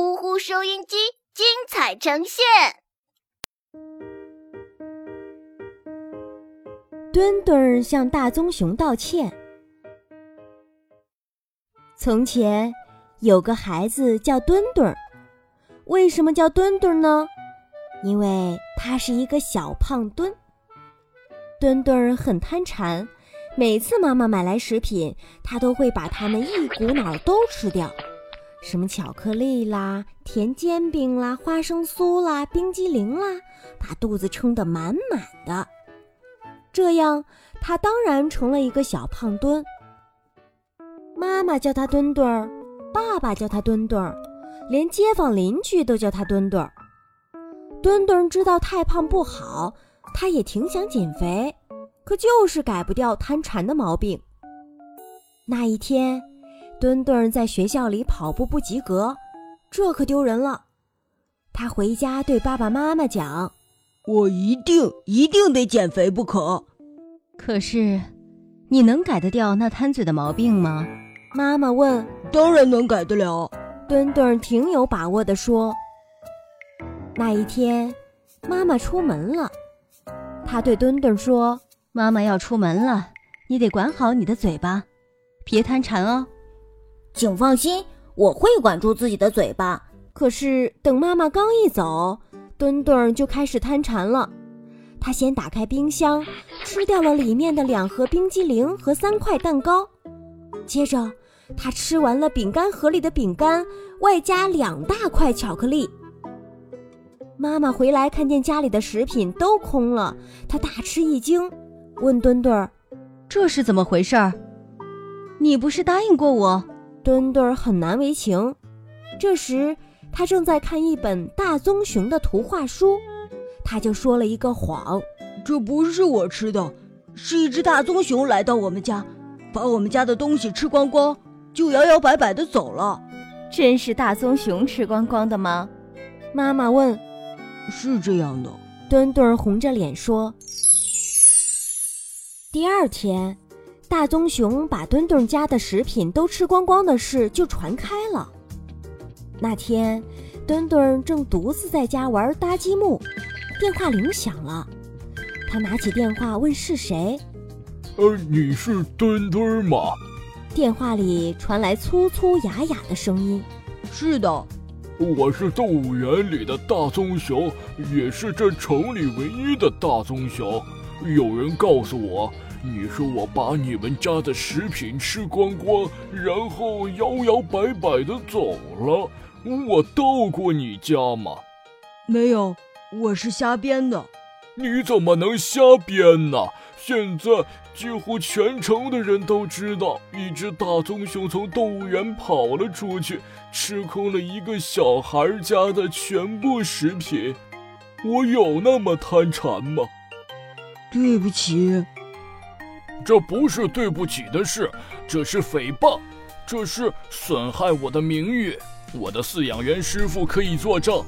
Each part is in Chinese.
呼呼收音机精彩呈现。墩墩向大棕熊道歉。从前有个孩子叫墩墩，为什么叫墩墩呢？因为他是一个小胖墩。墩墩很贪馋，每次妈妈买来食品，他都会把它们一股脑都吃掉。什么巧克力啦、甜煎饼啦、花生酥啦、冰激凌啦，把肚子撑得满满的。这样，他当然成了一个小胖墩。妈妈叫他墩墩儿，爸爸叫他墩墩儿，连街坊邻居都叫他墩墩儿。墩墩知道太胖不好，他也挺想减肥，可就是改不掉贪馋的毛病。那一天，墩墩在学校里跑步不及格，这可丢人了。他回家对爸爸妈妈讲。我一定一定得减肥不可。可是，你能改得掉那贪嘴的毛病吗？妈妈问。当然能改得了。墩墩挺有把握的说。那一天，妈妈出门了，他对墩墩说：“妈妈要出门了，你得管好你的嘴巴，别贪馋哦。”请放心，我会管住自己的嘴巴。可是，等妈妈刚一走。墩墩就开始贪馋了，他先打开冰箱，吃掉了里面的两盒冰激凌和三块蛋糕，接着他吃完了饼干盒里的饼干，外加两大块巧克力。妈妈回来看见家里的食品都空了，她大吃一惊，问墩墩：“这是怎么回事？你不是答应过我？”墩墩很难为情，这时。他正在看一本大棕熊的图画书，他就说了一个谎：“这不是我吃的，是一只大棕熊来到我们家，把我们家的东西吃光光，就摇摇摆摆的走了。”真是大棕熊吃光光的吗？妈妈问。“是这样的。”墩墩红着脸说。第二天，大棕熊把墩墩家的食品都吃光光的事就传开了。那天，墩墩正独自在家玩搭积木，电话铃响了。他拿起电话问是谁。呃，你是墩墩吗？电话里传来粗粗哑哑的声音。是的，我是动物园里的大棕熊，也是这城里唯一的大棕熊。有人告诉我，你说我把你们家的食品吃光光，然后摇摇摆摆的走了。我到过你家吗？没有，我是瞎编的。你怎么能瞎编呢？现在几乎全城的人都知道，一只大棕熊从动物园跑了出去，吃空了一个小孩家的全部食品。我有那么贪馋吗？对不起，这不是对不起的事，这是诽谤，这是损害我的名誉。我的饲养员师傅可以作证，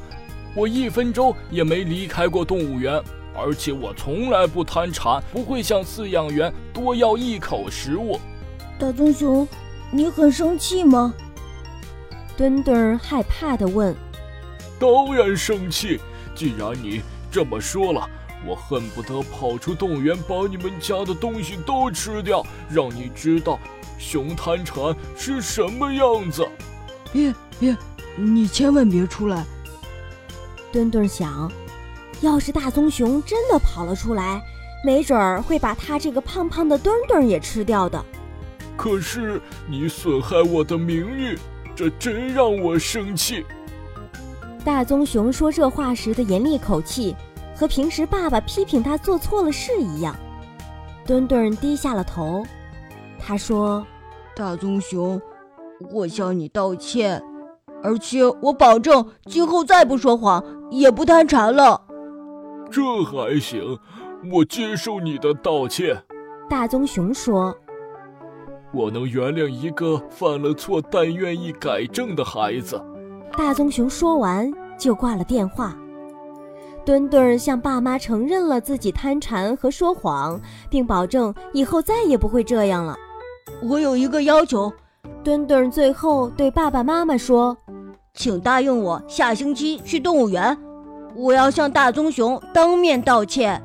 我一分钟也没离开过动物园，而且我从来不贪馋，不会向饲养员多要一口食物。大棕熊，你很生气吗？墩墩害怕地问。当然生气，既然你这么说了，我恨不得跑出动物园，把你们家的东西都吃掉，让你知道熊贪馋是什么样子。别别，你千万别出来！墩墩想，要是大棕熊真的跑了出来，没准儿会把他这个胖胖的墩墩也吃掉的。可是你损害我的名誉，这真让我生气。大棕熊说这话时的严厉口气，和平时爸爸批评他做错了事一样。墩墩低下了头，他说：“大棕熊。”我向你道歉，而且我保证今后再不说谎，也不贪馋了。这还行，我接受你的道歉。大棕熊说：“我能原谅一个犯了错但愿意改正的孩子。”大棕熊说完就挂了电话。墩墩向爸妈承认了自己贪馋和说谎，并保证以后再也不会这样了。我有一个要求。墩墩最后对爸爸妈妈说：“请答应我下星期去动物园，我要向大棕熊当面道歉。